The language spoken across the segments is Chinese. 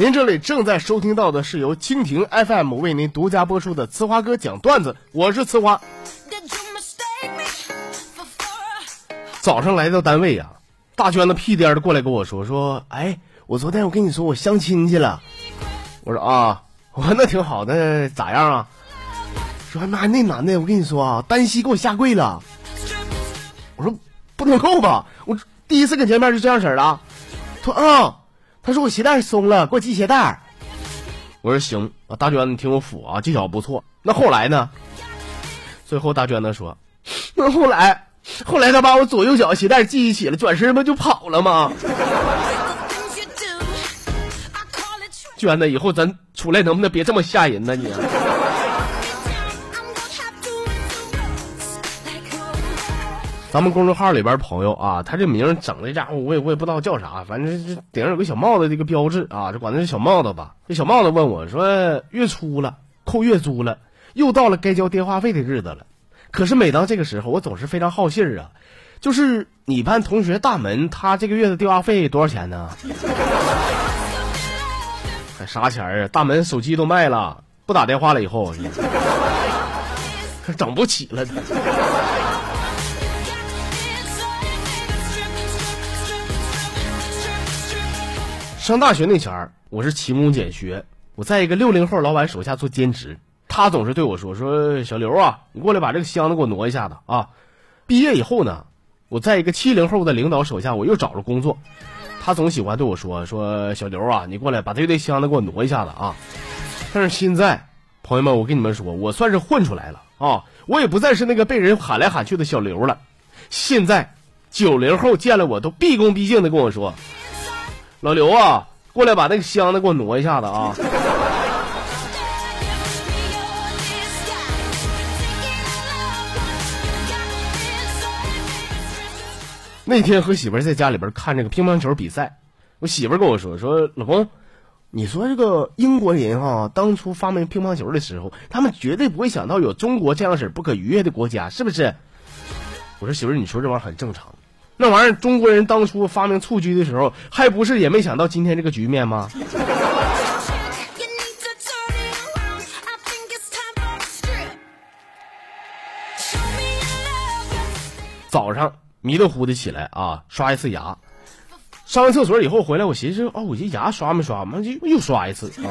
您这里正在收听到的是由蜻蜓 FM 为您独家播出的《呲花哥讲段子》，我是呲花。早上来到单位呀，大娟子屁颠的过来跟我说说，哎，我昨天我跟你说我相亲去了。我说啊，我说那挺好的，咋样啊？说妈那男的，我跟你说啊，单膝给我下跪了。我说不能够吧？我第一次跟见面就这样式儿了。他说啊，他说我鞋带松了，给我系鞋带。我说行啊，大娟子你听我服啊，技巧不错。那后来呢？最后大娟子说，那后来，后来他把我左右脚鞋带系一起了，转身不就跑了吗？娟子，以后咱出来能不能别这么吓人呢？你。咱们公众号里边朋友啊，他这名整的家伙，我也我也不知道叫啥，反正这顶上有个小帽子这个标志啊，就管他是小帽子吧。这小帽子问我说：“月初了，扣月租了，又到了该交电话费的日子了。可是每当这个时候，我总是非常好信儿啊，就是你班同学大门，他这个月的电话费多少钱呢？还 啥钱啊？大门手机都卖了，不打电话了以后，整不起了。”上大学那前儿，我是勤工俭学，我在一个六零后老板手下做兼职。他总是对我说：“说小刘啊，你过来把这个箱子给我挪一下子啊。”毕业以后呢，我在一个七零后的领导手下，我又找了工作。他总喜欢对我说：“说小刘啊，你过来把这堆箱子给我挪一下子啊。”但是现在，朋友们，我跟你们说，我算是混出来了啊，我也不再是那个被人喊来喊去的小刘了。现在，九零后见了我都毕恭毕敬的跟我说。老刘啊，过来把那个箱子给我挪一下子啊！那天和媳妇在家里边看这个乒乓球比赛，我媳妇跟我说说老公，你说这个英国人哈，当初发明乒乓球的时候，他们绝对不会想到有中国这样式不可逾越的国家，是不是？我说媳妇，你说这玩意儿很正常。那玩意儿，中国人当初发明蹴鞠的时候，还不是也没想到今天这个局面吗？早上迷瞪糊的起来啊，刷一次牙，上完厕所以后回来，我寻思哦，我这牙刷没刷嘛，就又刷一次啊。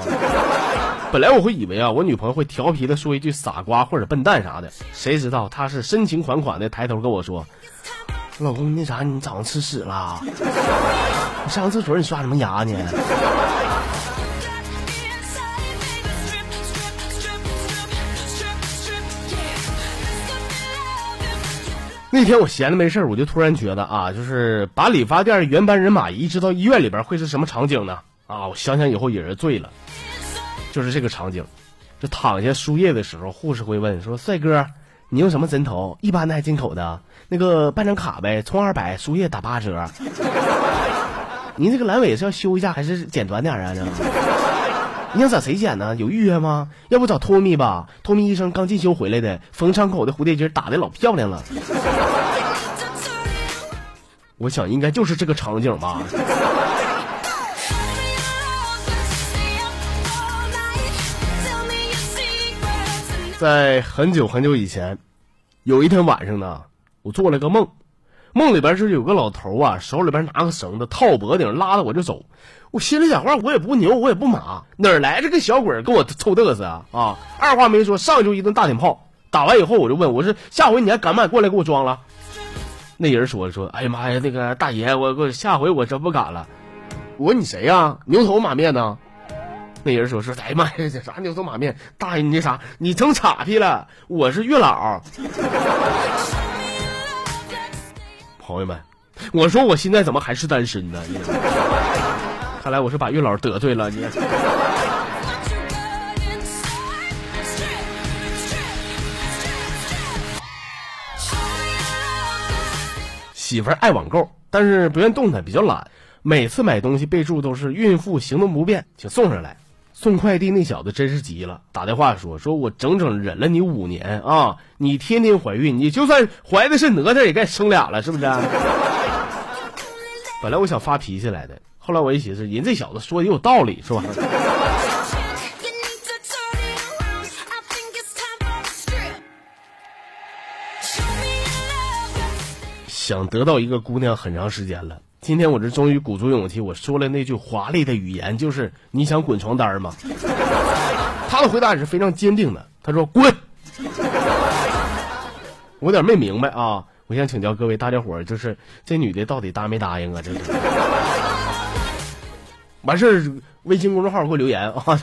本来我会以为啊，我女朋友会调皮的说一句傻瓜或者笨蛋啥的，谁知道她是深情款款的抬头跟我说。老公，那啥，你早上吃屎了？你上厕所你刷什么牙呢？那天我闲着没事我就突然觉得啊，就是把理发店原班人马移植到医院里边会是什么场景呢？啊，我想想以后也是醉了，就是这个场景，就躺下输液的时候，护士会问说：“帅哥。”你用什么针头？一般的还是进口的？那个办张卡呗，充二百输液打八折。您这个阑尾是要修一下还是剪短点啊？你想找谁剪呢？有预约吗？要不找托米吧？托米医生刚进修回来的，缝伤口的蝴蝶结打的老漂亮了。我想应该就是这个场景吧。在很久很久以前，有一天晚上呢，我做了个梦，梦里边是有个老头啊，手里边拿个绳子套脖顶，拉着我就走。我心里想话，我也不牛，我也不马，哪儿来这个小鬼跟我凑嘚瑟啊？啊！二话没说，上就一顿大铁炮。打完以后，我就问我说：“下回你还敢不敢过来给我装了？”那人说说：“哎呀妈呀，那个大爷，我我下回我真不敢了。”我问你谁呀？牛头马面呢？那人说说，哎呀妈呀，这啥牛头马面？大爷，你那啥，你成岔劈了？我是月老。朋友们，我说我现在怎么还是单身呢？看来我是把月老得罪了你。媳妇儿爱网购，但是不愿动弹，比较懒。每次买东西备注都是孕妇行动不便，请送上来。送快递那小子真是急了，打电话说：“说我整整忍了你五年啊，你天天怀孕，你就算怀的是哪吒，也该生俩了，是不是？” 本来我想发脾气来的，后来我一寻思，人这小子说的也有道理，是吧？想得到一个姑娘很长时间了，今天我这终于鼓足勇气，我说了那句华丽的语言，就是你想滚床单吗？他的回答也是非常坚定的，他说滚。我有点没明白啊，我想请教各位大家伙，就是这女的到底答没答应啊？这是。完事儿，微信公众号给我留言啊。